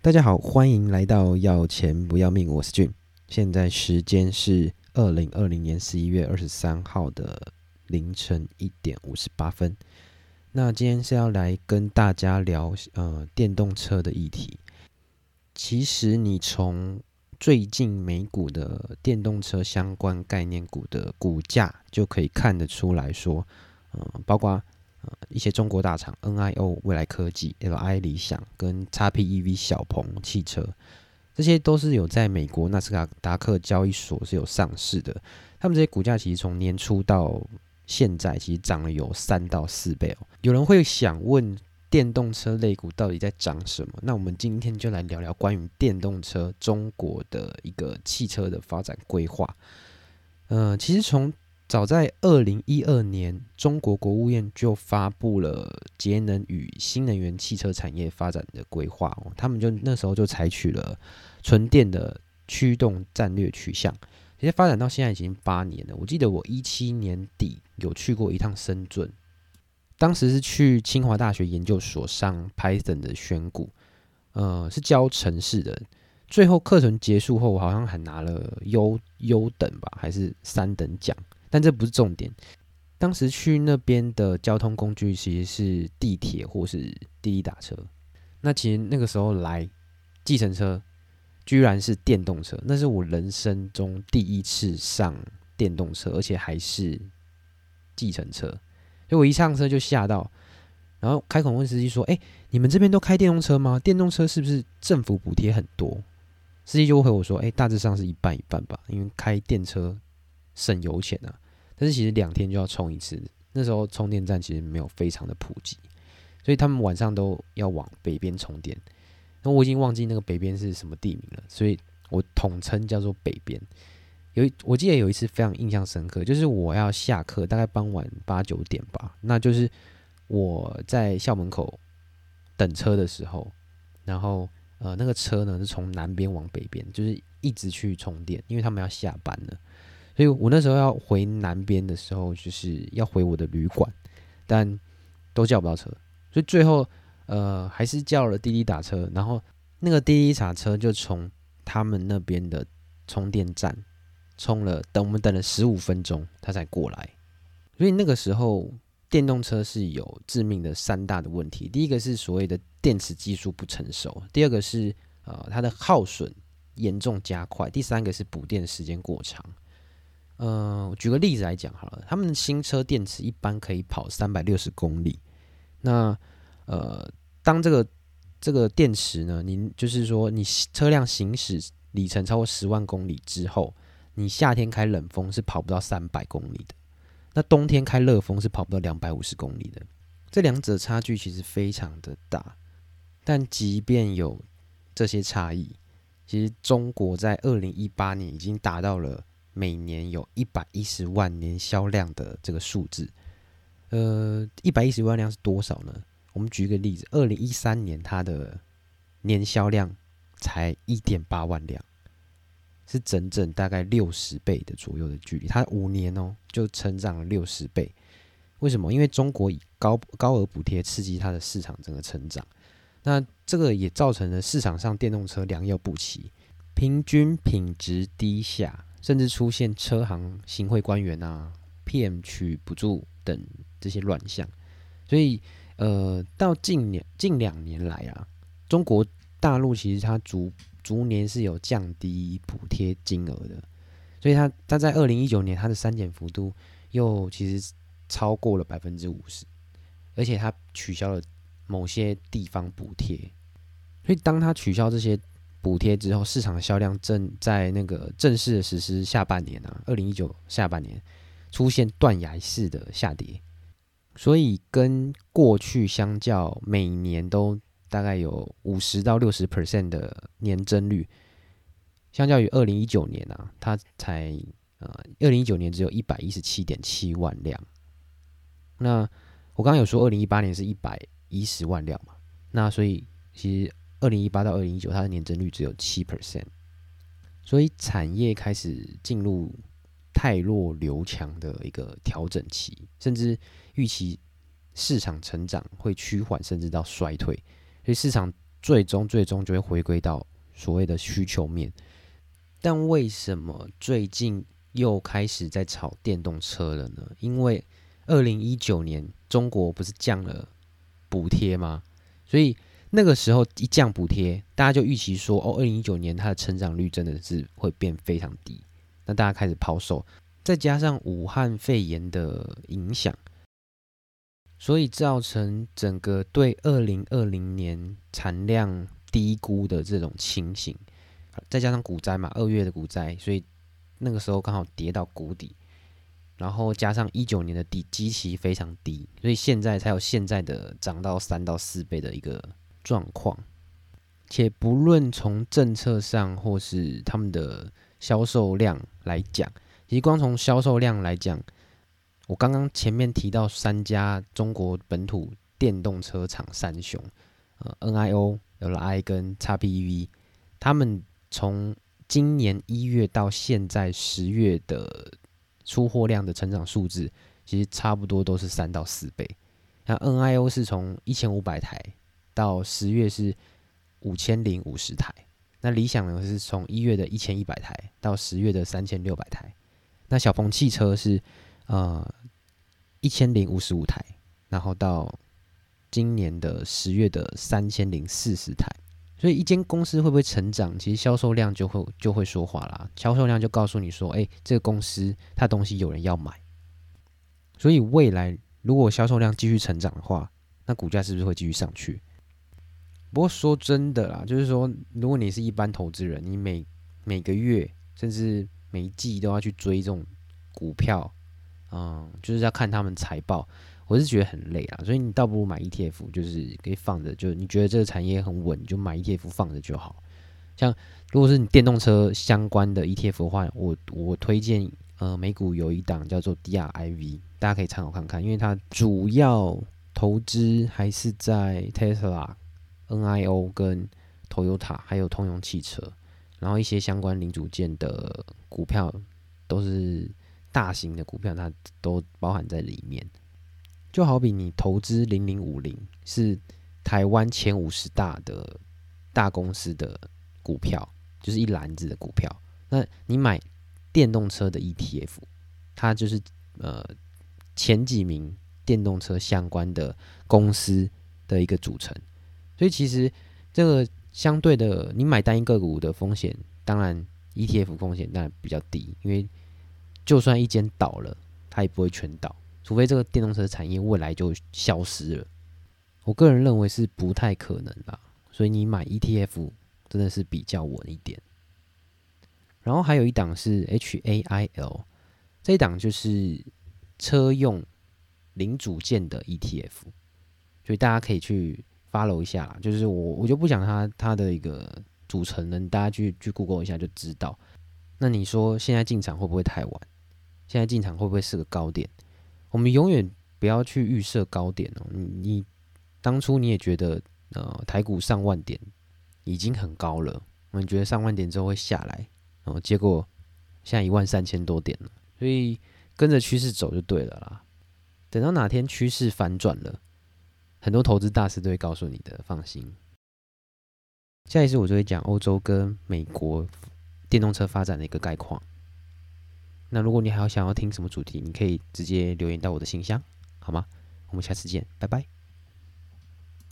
大家好，欢迎来到要钱不要命，我是俊。现在时间是二零二零年十一月二十三号的凌晨一点五十八分。那今天是要来跟大家聊呃电动车的议题。其实你从最近美股的电动车相关概念股的股价就可以看得出来说，呃，包括。呃，一些中国大厂，NIO、未来科技、LI 理想跟 XPEV 小鹏汽车，这些都是有在美国纳斯达克交易所是有上市的。他们这些股价其实从年初到现在，其实涨了有三到四倍哦。有人会想问，电动车类股到底在涨什么？那我们今天就来聊聊关于电动车中国的一个汽车的发展规划。呃，其实从早在二零一二年，中国国务院就发布了节能与新能源汽车产业发展的规划哦。他们就那时候就采取了纯电的驱动战略取向。其实发展到现在已经八年了。我记得我一七年底有去过一趟深圳，当时是去清华大学研究所上 Python 的选股，呃，是教城市的。最后课程结束后，我好像还拿了优优等吧，还是三等奖。但这不是重点。当时去那边的交通工具其实是地铁或是滴滴打车。那其实那个时候来计程车，居然是电动车，那是我人生中第一次上电动车，而且还是计程车。所以我一上车就吓到，然后开口问司机说：“哎，你们这边都开电动车吗？电动车是不是政府补贴很多？”司机就回我说：“哎，大致上是一半一半吧，因为开电车。”省油钱啊，但是其实两天就要充一次。那时候充电站其实没有非常的普及，所以他们晚上都要往北边充电。那我已经忘记那个北边是什么地名了，所以我统称叫做北边。有我记得有一次非常印象深刻，就是我要下课，大概傍晚八九点吧，那就是我在校门口等车的时候，然后呃那个车呢是从南边往北边，就是一直去充电，因为他们要下班了。所以我那时候要回南边的时候，就是要回我的旅馆，但都叫不到车，所以最后呃还是叫了滴滴打车，然后那个滴滴打车就从他们那边的充电站充了，等我们等了十五分钟，他才过来。所以那个时候电动车是有致命的三大的问题，第一个是所谓的电池技术不成熟，第二个是呃它的耗损严重加快，第三个是补电时间过长。呃，举个例子来讲好了，他们新车电池一般可以跑三百六十公里。那呃，当这个这个电池呢，您就是说你车辆行驶里程超过十万公里之后，你夏天开冷风是跑不到三百公里的，那冬天开热风是跑不到两百五十公里的。这两者差距其实非常的大。但即便有这些差异，其实中国在二零一八年已经达到了。每年有一百一十万年销量的这个数字，呃，一百一十万辆是多少呢？我们举一个例子，二零一三年它的年销量才一点八万辆，是整整大概六十倍的左右的距离。它五年哦就成长了六十倍，为什么？因为中国以高高额补贴刺激它的市场整个成长，那这个也造成了市场上电动车良莠不齐，平均品质低下。甚至出现车行行贿官员啊、骗取补助等这些乱象，所以呃，到近年近两年来啊，中国大陆其实它逐逐年是有降低补贴金额的，所以它它在二零一九年它的删减幅度又其实超过了百分之五十，而且它取消了某些地方补贴，所以当它取消这些。补贴之后，市场销量正在那个正式的实施下半年啊，二零一九下半年出现断崖式的下跌，所以跟过去相较，每年都大概有五十到六十 percent 的年增率，相较于二零一九年啊，它才呃二零一九年只有一百一十七点七万辆。那我刚刚有说二零一八年是一百一十万辆嘛，那所以其实。二零一八到二零一九，它的年增率只有七 percent，所以产业开始进入汰弱留强的一个调整期，甚至预期市场成长会趋缓，甚至到衰退。所以市场最终最终就会回归到所谓的需求面。但为什么最近又开始在炒电动车了呢？因为二零一九年中国不是降了补贴吗？所以那个时候一降补贴，大家就预期说，哦，二零一九年它的成长率真的是会变非常低。那大家开始抛售，再加上武汉肺炎的影响，所以造成整个对二零二零年产量低估的这种情形。再加上股灾嘛，二月的股灾，所以那个时候刚好跌到谷底。然后加上一九年的底基期非常低，所以现在才有现在的涨到三到四倍的一个状况。且不论从政策上或是他们的销售量来讲，其实光从销售量来讲，我刚刚前面提到三家中国本土电动车厂三雄，呃，NIO、LI 跟 XPEV，他们从今年一月到现在十月的。出货量的成长数字其实差不多都是三到四倍。那 NIO 是从一千五百台到十月是五千零五十台，那理想呢是从一月的一千一百台到十月的三千六百台。那小鹏汽车是呃一千零五十五台，然后到今年的十月的三千零四十台。所以一间公司会不会成长，其实销售量就会就会说话啦。销售量就告诉你说，哎，这个公司它东西有人要买。所以未来如果销售量继续成长的话，那股价是不是会继续上去？不过说真的啦，就是说，如果你是一般投资人，你每每个月甚至每一季都要去追这种股票，嗯，就是要看他们财报。我是觉得很累啊，所以你倒不如买 ETF，就是可以放着，就你觉得这个产业很稳，你就买 ETF 放着就好。像如果是你电动车相关的 ETF 的话，我我推荐呃美股有一档叫做 DRIV，大家可以参考看看，因为它主要投资还是在 Tesla、NIO 跟 Toyota 还有通用汽车，然后一些相关零组件的股票都是大型的股票，它都包含在里面。就好比你投资零零五零是台湾前五十大的大公司的股票，就是一篮子的股票。那你买电动车的 ETF，它就是呃前几名电动车相关的公司的一个组成。所以其实这个相对的，你买单一个股的风险，当然 ETF 风险当然比较低，因为就算一间倒了，它也不会全倒。除非这个电动车产业未来就消失了，我个人认为是不太可能啦。所以你买 ETF 真的是比较稳一点。然后还有一档是 HAIL，这一档就是车用零组件的 ETF，所以大家可以去 follow 一下啦。就是我我就不讲它它的一个组成呢，大家去去 Google 一下就知道。那你说现在进场会不会太晚？现在进场会不会是个高点？我们永远不要去预设高点哦。你你当初你也觉得呃台股上万点已经很高了，我们觉得上万点之后会下来，哦，结果现在一万三千多点了。所以跟着趋势走就对了啦。等到哪天趋势反转了，很多投资大师都会告诉你的，放心。下一次我就会讲欧洲跟美国电动车发展的一个概况。那如果你还要想要听什么主题，你可以直接留言到我的信箱，好吗？我们下次见，拜拜。